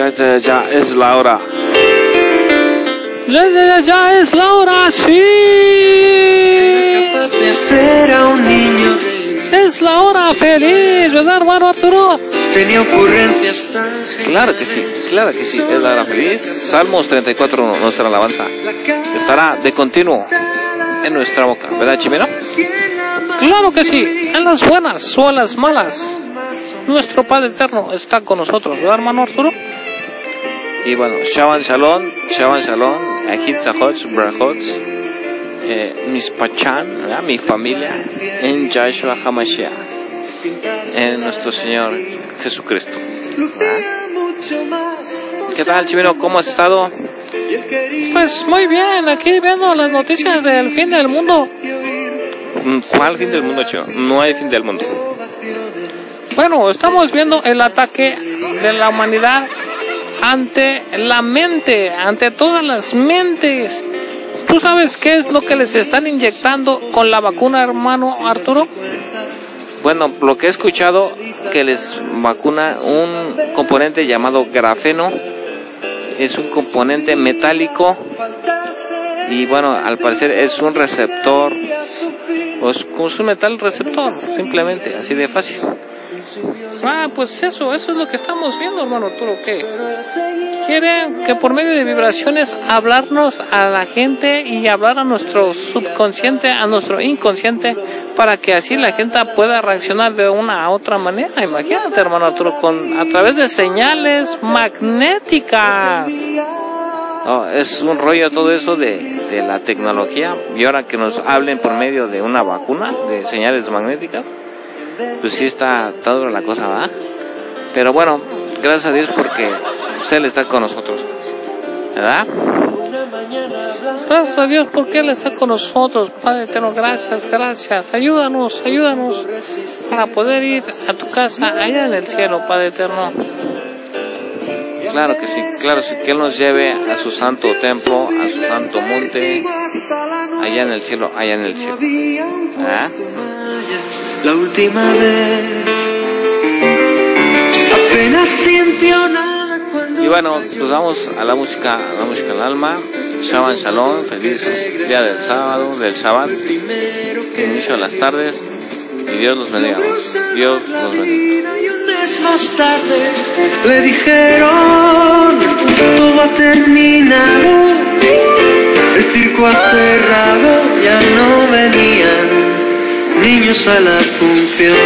Ya, ya, ya es la hora. Ya, ya, ya, ya es la hora, sí. Era un niño Es la hora feliz, ¿verdad, hermano Arturo? tenía ocurrencias tan Claro que sí, claro que sí, es la hora feliz. Salmos 34, nuestra alabanza, estará de continuo en nuestra boca, ¿verdad, Chimeno? Claro que sí, en las buenas o en las malas. Nuestro Padre Eterno está con nosotros, ¿verdad, hermano Arturo? Y bueno, Shaban Shalom, Shaban Shalom, Ahit Zahot, Brahot, eh, mis Pachan, ¿verdad? mi familia, en Yahshua HaMashiach, en nuestro Señor Jesucristo. ¿verdad? ¿Qué tal, Chimeno? ¿Cómo has estado? Pues muy bien, aquí viendo las noticias del fin del mundo. Mm, ¿Cuál fin del mundo, Chivo? No hay fin del mundo. Bueno, estamos viendo el ataque de la humanidad ante la mente, ante todas las mentes. ¿Tú sabes qué es lo que les están inyectando con la vacuna, hermano Arturo? Bueno, lo que he escuchado que les vacuna un componente llamado grafeno, es un componente metálico y bueno, al parecer es un receptor, pues es un metal receptor, simplemente, así de fácil. Ah, pues eso, eso es lo que estamos viendo, hermano Arturo, que quieren que por medio de vibraciones hablarnos a la gente y hablar a nuestro subconsciente, a nuestro inconsciente, para que así la gente pueda reaccionar de una a otra manera. Imagínate, hermano Arturo, con, a través de señales magnéticas. No, es un rollo todo eso de, de la tecnología y ahora que nos hablen por medio de una vacuna, de señales magnéticas, pues sí está está dura la cosa, ¿verdad? Pero bueno, gracias a Dios porque Él está con nosotros, ¿verdad? Gracias a Dios porque Él está con nosotros, Padre Eterno. Gracias, gracias. Ayúdanos, ayúdanos para poder ir a tu casa allá en el cielo, Padre Eterno. Claro que sí, claro sí, que Él nos lleve a su santo templo, a su santo monte, allá en el cielo, allá en el cielo. ¿verdad? La última vez apenas sintió nada cuando Y bueno, pues vamos a la música, a la música del alma. Shabbat Shalom, feliz día del sábado, del Shabbat, inicio de las tardes. Y Dios los bendiga. Dios los bendiga. Mes más tarde le dijeron todo ha terminado el circo ha cerrado ya no venían niños a la función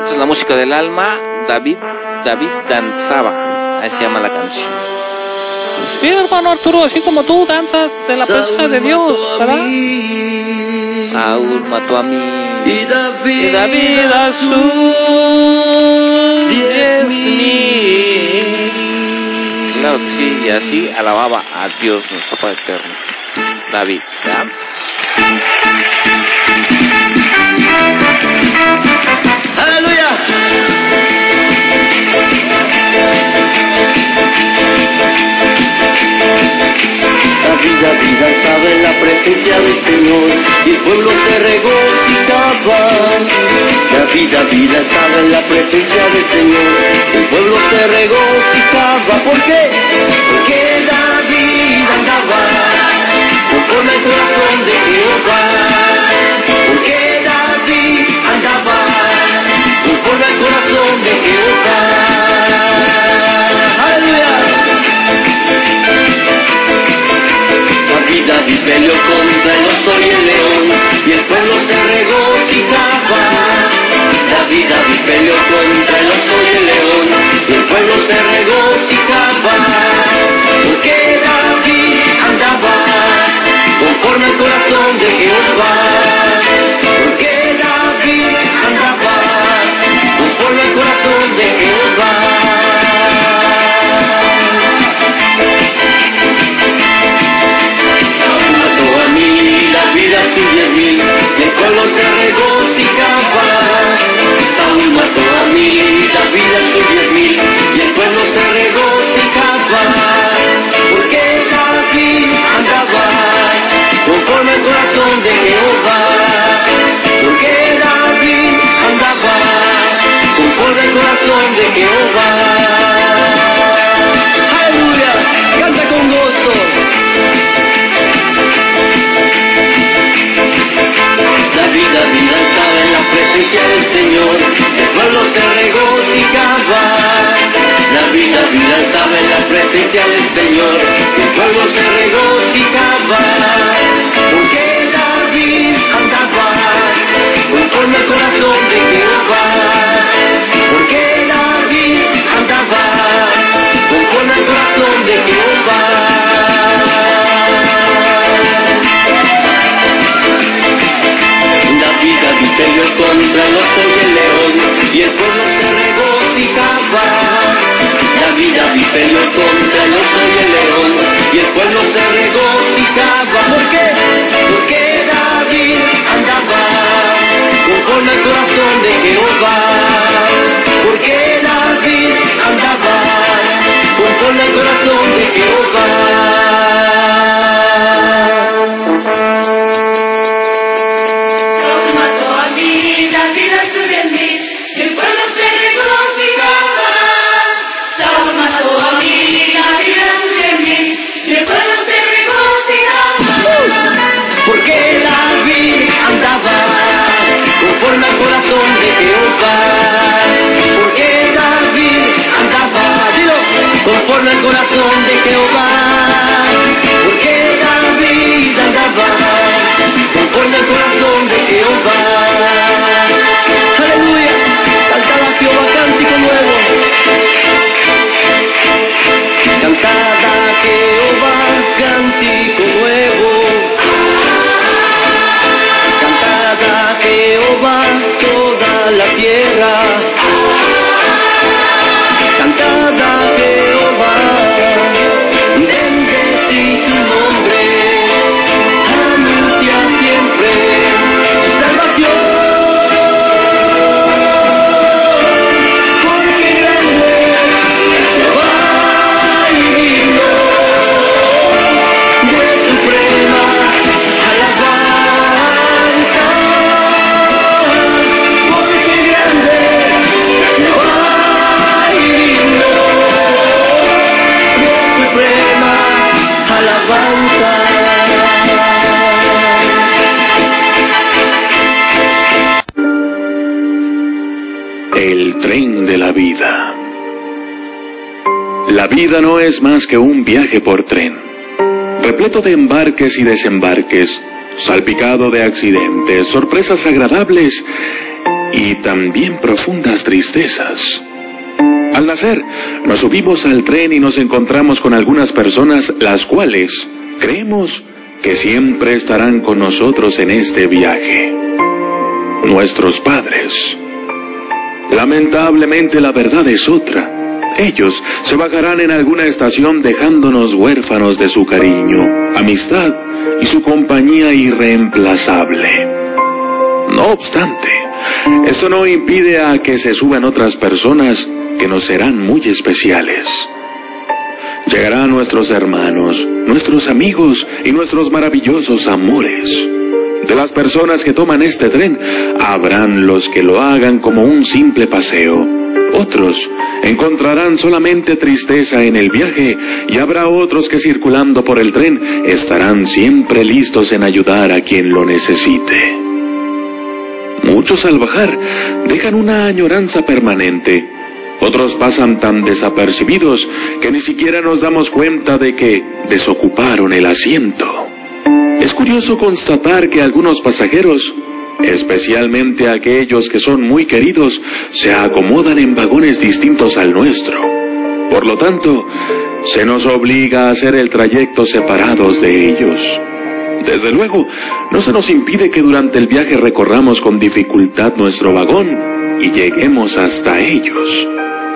Esta es la música del alma. David, David danzaba. Ahí se llama la canción. Sí, hermano Arturo, así como tú danzas de la presencia de Dios, ¿verdad? Saúl mató a mí. Y David, Y David a sus diez mil. Claro que sí, y así alababa a Dios, nuestro Padre Eterno. David, ¿verdad? En la presencia del Señor y el pueblo se regocijaba. David, David danzaba en la presencia del Señor y el pueblo se regocijaba. Contra el oso y el león, y el pueblo se regocijaba. El tren de la vida. La vida no es más que un viaje por tren, repleto de embarques y desembarques, salpicado de accidentes, sorpresas agradables y también profundas tristezas. Al nacer, nos subimos al tren y nos encontramos con algunas personas las cuales creemos que siempre estarán con nosotros en este viaje. Nuestros padres. Lamentablemente la verdad es otra. Ellos se bajarán en alguna estación dejándonos huérfanos de su cariño, amistad y su compañía irreemplazable. No obstante, esto no impide a que se suban otras personas que nos serán muy especiales. Llegarán nuestros hermanos, nuestros amigos y nuestros maravillosos amores. De las personas que toman este tren, habrán los que lo hagan como un simple paseo. Otros encontrarán solamente tristeza en el viaje y habrá otros que circulando por el tren estarán siempre listos en ayudar a quien lo necesite. Muchos al bajar dejan una añoranza permanente. Otros pasan tan desapercibidos que ni siquiera nos damos cuenta de que desocuparon el asiento. Es curioso constatar que algunos pasajeros, especialmente aquellos que son muy queridos, se acomodan en vagones distintos al nuestro. Por lo tanto, se nos obliga a hacer el trayecto separados de ellos. Desde luego, no se nos impide que durante el viaje recorramos con dificultad nuestro vagón y lleguemos hasta ellos.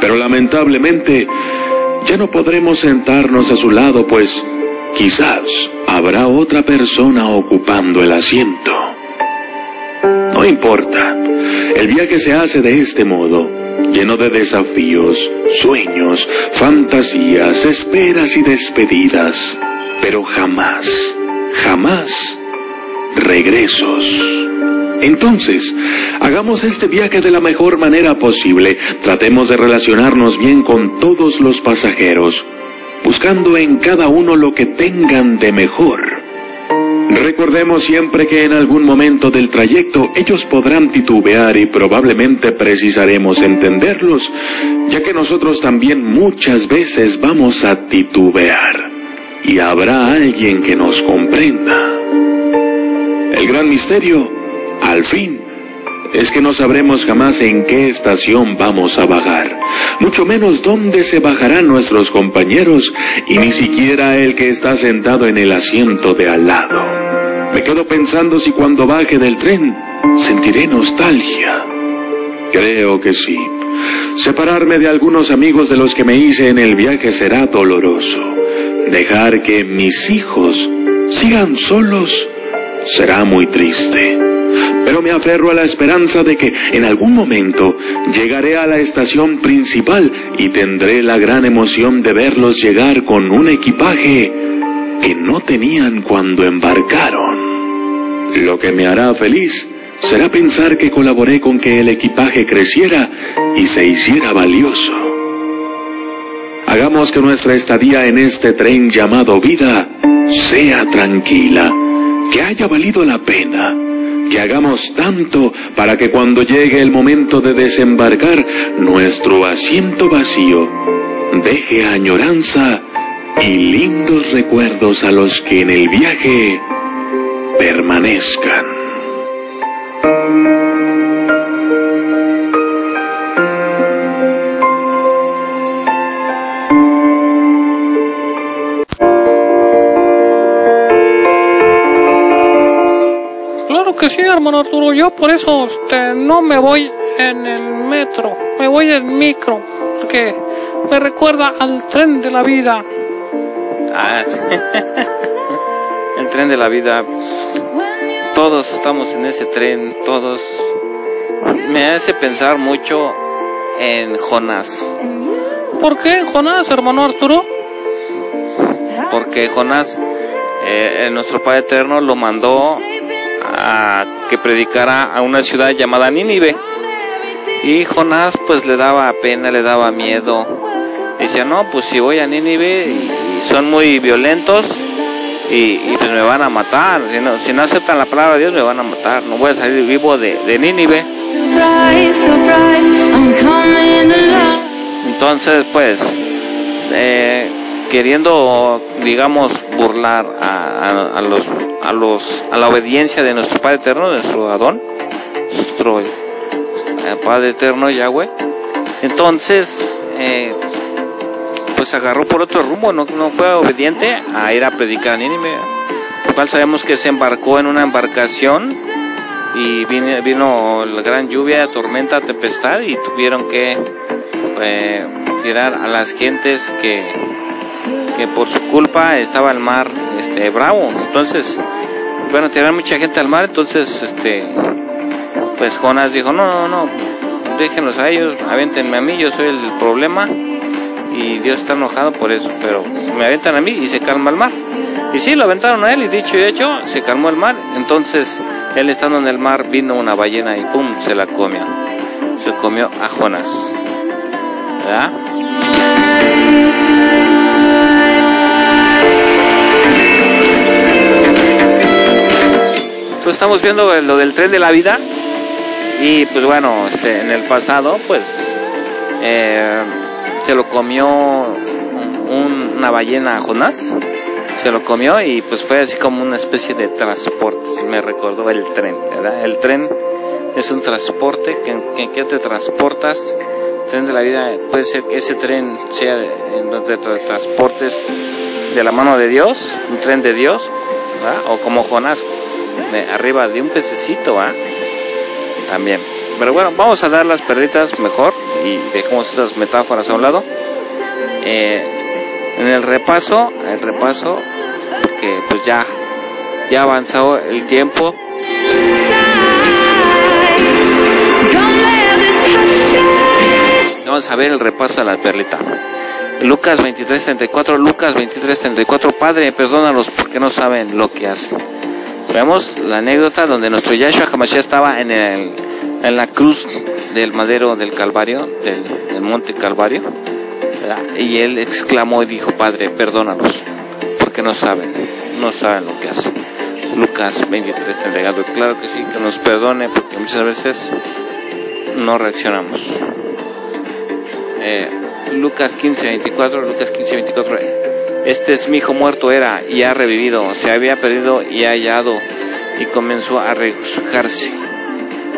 Pero lamentablemente, ya no podremos sentarnos a su lado, pues quizás habrá otra persona ocupando el asiento. No importa, el viaje se hace de este modo, lleno de desafíos, sueños, fantasías, esperas y despedidas, pero jamás, jamás regresos. Entonces, hagamos este viaje de la mejor manera posible, tratemos de relacionarnos bien con todos los pasajeros, buscando en cada uno lo que tengan de mejor. Recordemos siempre que en algún momento del trayecto ellos podrán titubear y probablemente precisaremos entenderlos, ya que nosotros también muchas veces vamos a titubear. y habrá alguien que nos comprenda. El gran misterio, al fin, es que no sabremos jamás en qué estación vamos a bajar, mucho menos dónde se bajarán nuestros compañeros y ni siquiera el que está sentado en el asiento de al lado. Me quedo pensando si cuando baje del tren sentiré nostalgia. Creo que sí. Separarme de algunos amigos de los que me hice en el viaje será doloroso. Dejar que mis hijos sigan solos será muy triste. Pero me aferro a la esperanza de que en algún momento llegaré a la estación principal y tendré la gran emoción de verlos llegar con un equipaje que no tenían cuando embarcaron. Lo que me hará feliz será pensar que colaboré con que el equipaje creciera y se hiciera valioso. Hagamos que nuestra estadía en este tren llamado vida sea tranquila, que haya valido la pena, que hagamos tanto para que cuando llegue el momento de desembarcar, nuestro asiento vacío deje añoranza y lindos recuerdos a los que en el viaje permanezcan. Sí, hermano Arturo. Yo por eso este, no me voy en el metro, me voy en micro, porque me recuerda al tren de la vida. Ah, el tren de la vida. Todos estamos en ese tren, todos. Me hace pensar mucho en Jonás, ¿Por qué, Jonás, hermano Arturo? porque Jonás, eh, eh, nuestro Padre Eterno, lo mandó a que predicara a una ciudad llamada Nínive. Y Jonás pues le daba pena, le daba miedo. Decía, no, pues si voy a Nínive y, son muy violentos y, y, pues me van a matar. Si no, si no aceptan la palabra de Dios me van a matar. No voy a salir vivo de, de Nínive. Entonces pues eh, queriendo digamos burlar a, a- los a los a la obediencia de nuestro Padre Eterno, de nuestro Adón, nuestro eh, Padre Eterno Yahweh. Entonces eh, pues agarró por otro rumbo, no, no fue obediente a ir a predicar a Nínive. Lo cual sabemos que se embarcó en una embarcación y vino, vino la gran lluvia, tormenta, tempestad y tuvieron que eh, tirar a las gentes que, que por su culpa estaba el mar este bravo. Entonces, bueno, tiraron mucha gente al mar, entonces este pues Jonás dijo, no, no, no, déjenlos a ellos, avéntenme a mí, yo soy el problema y Dios está enojado por eso, pero me aventan a mí y se calma el mar. Y sí, lo aventaron a él y dicho y hecho, se calmó el mar. Entonces, él estando en el mar, vino una ballena y pum, se la comió. Se comió a Jonás. ¿Verdad? Entonces estamos viendo lo del tren de la vida y pues bueno, este, en el pasado pues eh, se lo comió un- una ballena a Jonás, se lo comió y pues fue así como una especie de transporte, me recordó el tren, ¿verdad? El tren es un transporte que, que, que te transportas, tren de la vida puede ser que ese tren sea en donde te transportes de la mano de Dios, un tren de Dios, ¿verdad? o como Jonás arriba de un pececito, ¿va? También. Pero bueno, vamos a dar las perritas mejor y dejemos esas metáforas a un lado. Eh, en el repaso, el repaso, que pues ya, ya avanzado el tiempo. Vamos a ver el repaso de la perlita. Lucas 23:34, Lucas 23:34, Padre, perdónalos porque no saben lo que hacen. Vemos la anécdota donde nuestro Yahshua Hamashiach estaba en, el, en la cruz del madero del Calvario, del, monte Calvario, y él exclamó y dijo, Padre, perdónalos, porque no saben, no saben lo que hacen. Lucas 23, 34, claro que sí, que nos perdone, porque muchas veces no reaccionamos. Eh, Lucas 15, 24, Lucas 15, 24, Este es mi hijo muerto era y ha revivido, se había perdido y ha hallado y comenzó a regocijarse,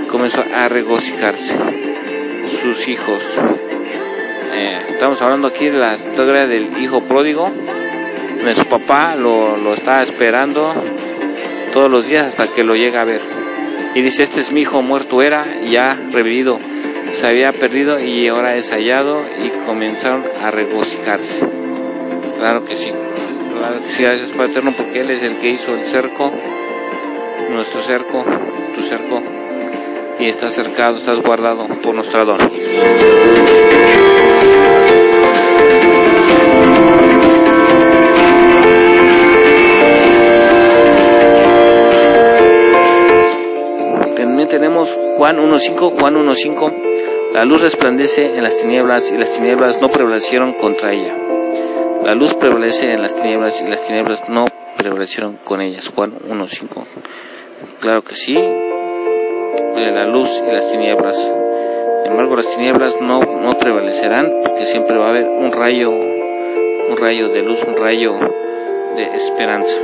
comenzó a regocijarse sus hijos. Eh, estamos hablando aquí de la historia del hijo pródigo. Nuestro papá lo, lo está esperando todos los días hasta que lo llega a ver. Y dice, este es mi hijo muerto era y ha revivido. Se había perdido y ahora es hallado y comenzaron a regocijarse. Claro que sí. Claro que sí, gracias Padre Eterno porque Él es el que hizo el cerco, nuestro cerco, tu cerco, y estás cercado, estás guardado por nuestro don. También tenemos Juan 1.5, Juan 1.5, la luz resplandece en las tinieblas y las tinieblas no prevalecieron contra ella. La luz prevalece en las tinieblas y las tinieblas no prevalecieron con ellas. Juan 1.5. Claro que sí, eh, la luz y las tinieblas. Sin embargo, las tinieblas no, no prevalecerán porque siempre va a haber un rayo, un rayo de luz, un rayo de esperanza.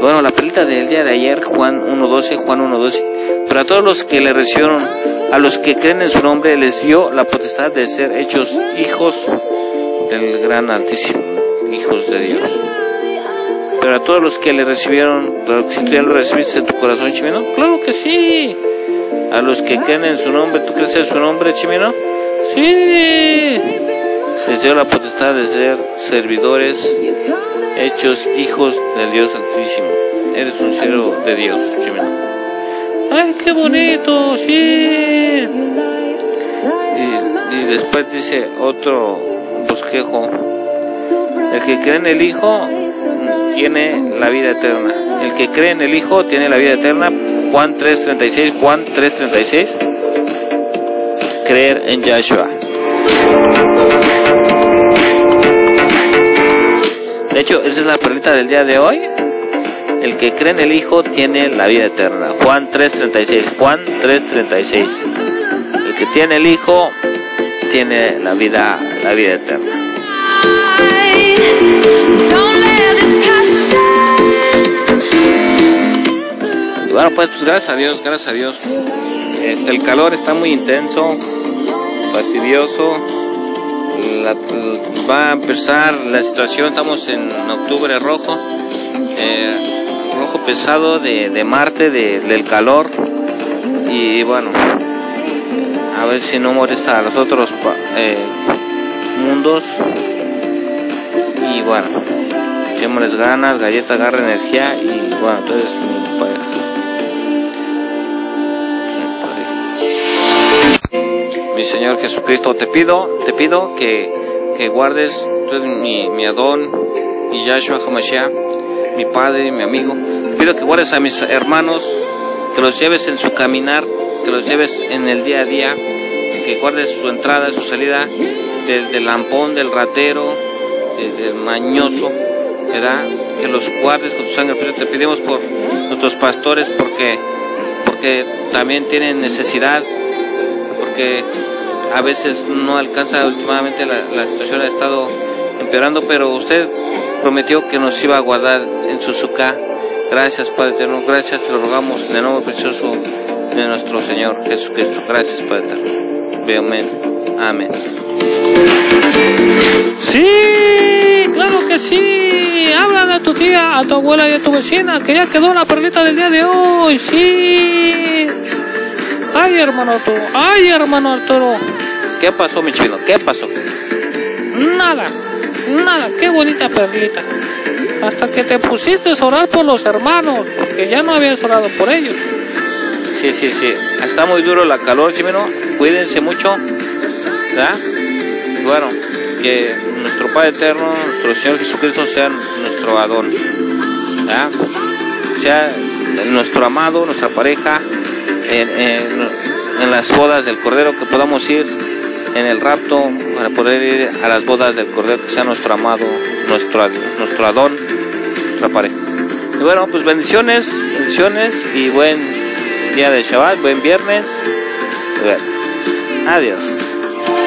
Bueno, la pelita del día de ayer, Juan 1.12, Juan 1.12. Para todos los que le recibieron, a los que creen en su nombre, les dio la potestad de ser hechos hijos del gran altísimo, hijos de Dios. Pero a todos los que le recibieron, si tú ya lo recibiste en tu corazón, chimeno, claro que sí. A los que creen en su nombre, ¿tú crees en su nombre, chimeno? Sí. Les dio la potestad de ser servidores, hechos hijos del Dios Altísimo. Eres un siervo de Dios, chimeno. ¡Ay, qué bonito! Sí. Y, y después dice otro bosquejo. El que cree en el Hijo tiene la vida eterna. El que cree en el Hijo tiene la vida eterna. Juan 3.36, Juan 3.36. Creer en Yahshua. De hecho, esa es la perlita del día de hoy. El que cree en el Hijo tiene la vida eterna. Juan 3.36, Juan 3.36. El que tiene el Hijo tiene la vida, la vida eterna. Y bueno, pues, pues, gracias a Dios, gracias a Dios. Este, el calor está muy intenso, fastidioso. Va a empezar la situación, estamos en octubre rojo, eh, rojo pesado de, de Marte, de- del calor. Y bueno, a ver si no molesta a los otros eh, mundos. Y bueno, echémosles ganas, galleta agarra energía y bueno, entonces mi pareja. Mi Señor Jesucristo, te pido, te pido que, que guardes, tú eres mi, mi Adón, mi Yahshua HaMashiach, mi Padre, mi amigo. Te pido que guardes a mis hermanos, que los lleves en su caminar, que los lleves en el día a día, que guardes su entrada, su salida, del, del lampón, del ratero, del mañoso, ¿verdad? Que los guardes con tu sangre. Te pedimos por nuestros pastores porque, porque también tienen necesidad, porque a veces no alcanza últimamente la, situación ha estado empeorando, pero usted prometió que nos iba a guardar en su suca. Gracias, Padre Eterno, gracias, te lo rogamos en el nombre precioso de nuestro Señor Jesucristo. Gracias, Padre Eterno. Amén. Amén. Sí, claro que sí. Háblale a tu tía, a tu abuela y a tu vecina que ya quedó la perlita del día de hoy. Sí. Ay, hermano Arturo. Ay, hermano Arturo. ¿Qué pasó, mi chino? ¿Qué pasó? Nada, nada. Qué bonita perlita. Hasta que te pusiste a orar por los hermanos, porque ya no habías orado por ellos. Sí, sí, sí. Está muy duro la calor, chimeno. Cuídense mucho. ¿Verdad? Bueno, que nuestro Padre Eterno, nuestro Señor Jesucristo sea nuestro Adón. Sea nuestro amado, nuestra pareja, en, en- en las bodas del Cordero, que podamos ir en el rapto para poder ir a las bodas del Cordero, que sea nuestro amado, nuestro, nuestro Adón, nuestra pareja. Y bueno, pues bendiciones, bendiciones y buen día de Shabbat, buen viernes. Adiós.